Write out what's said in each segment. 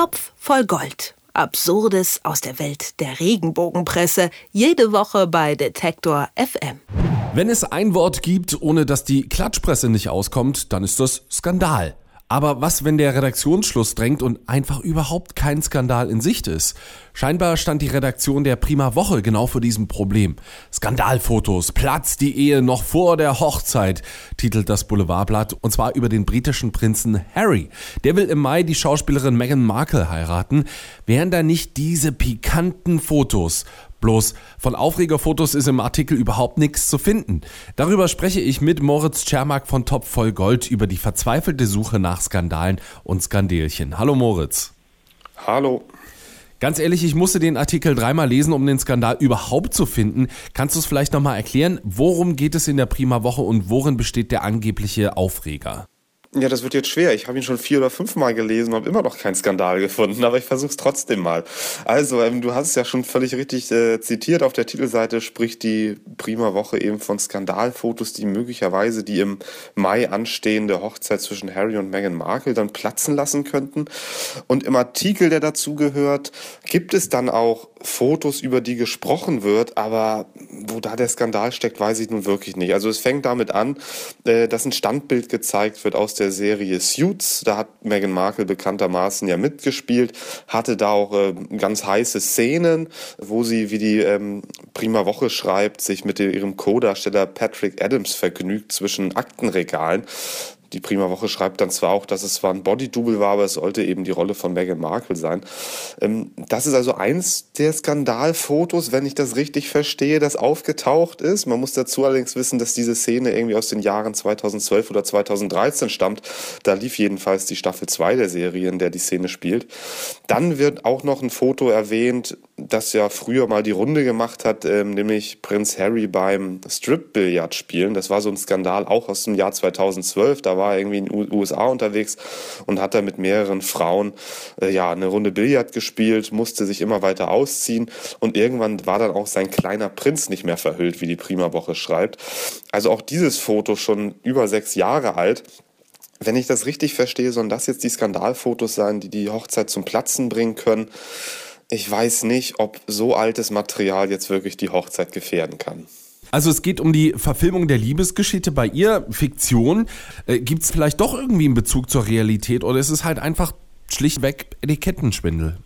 Topf voll Gold. Absurdes aus der Welt der Regenbogenpresse. Jede Woche bei Detektor FM. Wenn es ein Wort gibt, ohne dass die Klatschpresse nicht auskommt, dann ist das Skandal. Aber was, wenn der Redaktionsschluss drängt und einfach überhaupt kein Skandal in Sicht ist? Scheinbar stand die Redaktion der Prima Woche genau vor diesem Problem. Skandalfotos, Platz die Ehe noch vor der Hochzeit, titelt das Boulevardblatt, und zwar über den britischen Prinzen Harry. Der will im Mai die Schauspielerin Meghan Markle heiraten. Wären da nicht diese pikanten Fotos Bloß von Aufregerfotos ist im Artikel überhaupt nichts zu finden. Darüber spreche ich mit Moritz Czermak von Top voll Gold über die verzweifelte Suche nach Skandalen und Skandelchen. Hallo Moritz. Hallo. Ganz ehrlich, ich musste den Artikel dreimal lesen, um den Skandal überhaupt zu finden. Kannst du es vielleicht nochmal erklären? Worum geht es in der Prima Woche und worin besteht der angebliche Aufreger? Ja, das wird jetzt schwer. Ich habe ihn schon vier oder fünf Mal gelesen und habe immer noch keinen Skandal gefunden, aber ich versuche es trotzdem mal. Also, ähm, du hast es ja schon völlig richtig äh, zitiert. Auf der Titelseite spricht die Prima Woche eben von Skandalfotos, die möglicherweise die im Mai anstehende Hochzeit zwischen Harry und Meghan Markle dann platzen lassen könnten. Und im Artikel, der dazu gehört, gibt es dann auch Fotos, über die gesprochen wird, aber wo da der Skandal steckt, weiß ich nun wirklich nicht. Also es fängt damit an, äh, dass ein Standbild gezeigt wird aus der Serie Suits. Da hat Meghan Markle bekanntermaßen ja mitgespielt, hatte da auch äh, ganz heiße Szenen, wo sie, wie die ähm, Prima Woche schreibt, sich mit ihrem Co-Darsteller Patrick Adams vergnügt zwischen Aktenregalen. Die Prima Woche schreibt dann zwar auch, dass es zwar ein Body-Double war, aber es sollte eben die Rolle von Meghan Markle sein. Ähm, das ist also eins der Skandalfotos, wenn ich das richtig verstehe, das aufgetaucht ist. Man muss dazu allerdings wissen, dass diese Szene irgendwie aus den Jahren 2012 oder 2013 stammt. Da lief jedenfalls die Staffel 2 der Serie, in der die Szene spielt. Dann wird auch noch ein Foto erwähnt, das ja früher mal die Runde gemacht hat, ähm, nämlich Prinz Harry beim Strip-Billard spielen. Das war so ein Skandal auch aus dem Jahr 2012. Da war er irgendwie in den USA unterwegs und hat da mit mehreren Frauen äh, ja eine Runde Billard gespielt, musste sich immer weiter ausziehen und irgendwann war dann auch sein kleiner Prinz nicht mehr verhüllt, wie die Prima Woche schreibt. Also auch dieses Foto schon über sechs Jahre alt. Wenn ich das richtig verstehe, sollen das jetzt die Skandalfotos sein, die die Hochzeit zum Platzen bringen können ich weiß nicht, ob so altes Material jetzt wirklich die Hochzeit gefährden kann. Also es geht um die Verfilmung der Liebesgeschichte bei ihr, Fiktion. Äh, Gibt es vielleicht doch irgendwie einen Bezug zur Realität oder ist es halt einfach schlichtweg Etikettenschwindel?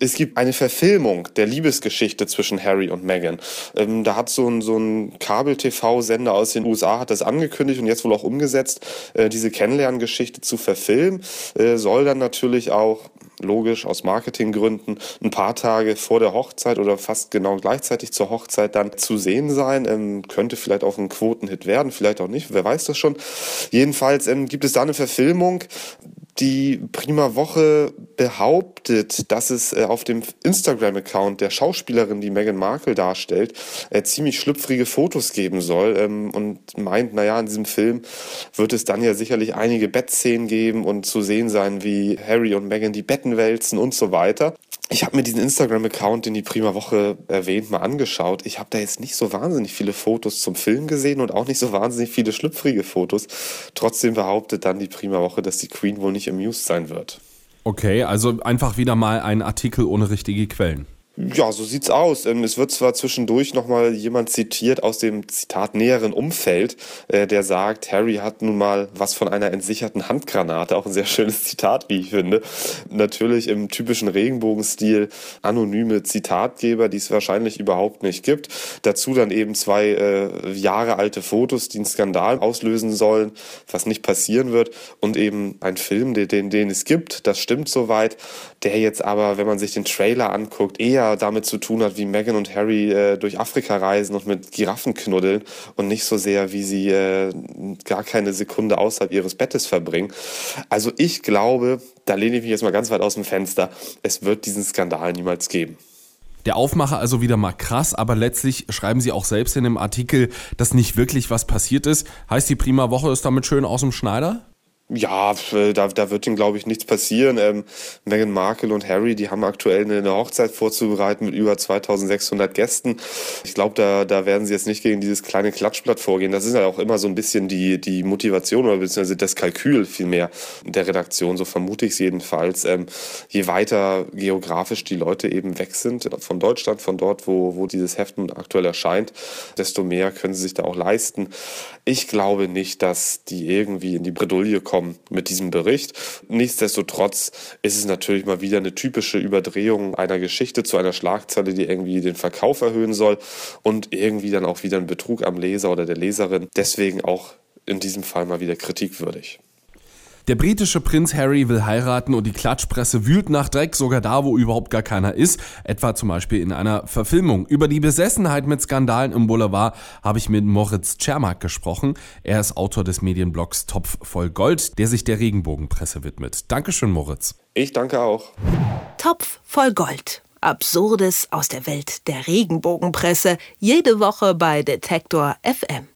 Es gibt eine Verfilmung der Liebesgeschichte zwischen Harry und Meghan. Ähm, da hat so ein, so ein Kabel-TV-Sender aus den USA hat das angekündigt und jetzt wohl auch umgesetzt, äh, diese Kennenlerngeschichte zu verfilmen. Äh, soll dann natürlich auch logisch aus Marketinggründen ein paar Tage vor der Hochzeit oder fast genau gleichzeitig zur Hochzeit dann zu sehen sein. Ähm, könnte vielleicht auch ein Quotenhit werden, vielleicht auch nicht, wer weiß das schon. Jedenfalls ähm, gibt es da eine Verfilmung, die Prima Woche behauptet, dass es äh, auf dem Instagram-Account der Schauspielerin, die Meghan Markle darstellt, äh, ziemlich schlüpfrige Fotos geben soll ähm, und meint, naja, in diesem Film wird es dann ja sicherlich einige Bettszenen geben und zu sehen sein, wie Harry und Meghan die Betten wälzen und so weiter ich habe mir diesen Instagram-Account, den die Prima Woche erwähnt, mal angeschaut. Ich habe da jetzt nicht so wahnsinnig viele Fotos zum Film gesehen und auch nicht so wahnsinnig viele schlüpfrige Fotos. Trotzdem behauptet dann die Prima Woche, dass die Queen wohl nicht amused sein wird. Okay, also einfach wieder mal ein Artikel ohne richtige Quellen. Ja, so sieht's aus. Ähm, es wird zwar zwischendurch nochmal jemand zitiert aus dem Zitat näheren Umfeld, äh, der sagt, Harry hat nun mal was von einer entsicherten Handgranate, auch ein sehr schönes Zitat, wie ich finde. Natürlich im typischen Regenbogenstil anonyme Zitatgeber, die es wahrscheinlich überhaupt nicht gibt. Dazu dann eben zwei äh, Jahre alte Fotos, die einen Skandal auslösen sollen, was nicht passieren wird. Und eben ein Film, den, den, den es gibt, das stimmt soweit, der jetzt aber, wenn man sich den Trailer anguckt, eher damit zu tun hat, wie Meghan und Harry äh, durch Afrika reisen und mit Giraffen knuddeln und nicht so sehr, wie sie äh, gar keine Sekunde außerhalb ihres Bettes verbringen. Also ich glaube, da lehne ich mich jetzt mal ganz weit aus dem Fenster, es wird diesen Skandal niemals geben. Der Aufmacher also wieder mal krass, aber letztlich schreiben sie auch selbst in dem Artikel, dass nicht wirklich was passiert ist. Heißt, die Prima Woche ist damit schön aus dem Schneider? Ja, da, da wird ihm, glaube ich, nichts passieren. Ähm, Meghan Markle und Harry, die haben aktuell eine, eine Hochzeit vorzubereiten mit über 2600 Gästen. Ich glaube, da, da werden sie jetzt nicht gegen dieses kleine Klatschblatt vorgehen. Das ist ja auch immer so ein bisschen die, die Motivation oder beziehungsweise das Kalkül vielmehr der Redaktion, so vermute ich es jedenfalls. Ähm, je weiter geografisch die Leute eben weg sind, von Deutschland, von dort, wo, wo dieses Heft nun aktuell erscheint, desto mehr können sie sich da auch leisten. Ich glaube nicht, dass die irgendwie in die Bredouille kommen kommen mit diesem Bericht. Nichtsdestotrotz ist es natürlich mal wieder eine typische Überdrehung einer Geschichte zu einer Schlagzeile, die irgendwie den Verkauf erhöhen soll und irgendwie dann auch wieder ein Betrug am Leser oder der Leserin. Deswegen auch in diesem Fall mal wieder kritikwürdig. Der britische Prinz Harry will heiraten und die Klatschpresse wühlt nach Dreck, sogar da, wo überhaupt gar keiner ist, etwa zum Beispiel in einer Verfilmung. Über die Besessenheit mit Skandalen im Boulevard habe ich mit Moritz Czermak gesprochen. Er ist Autor des Medienblogs Topf voll Gold, der sich der Regenbogenpresse widmet. Dankeschön, Moritz. Ich danke auch. Topf voll Gold. Absurdes aus der Welt der Regenbogenpresse. Jede Woche bei Detektor FM.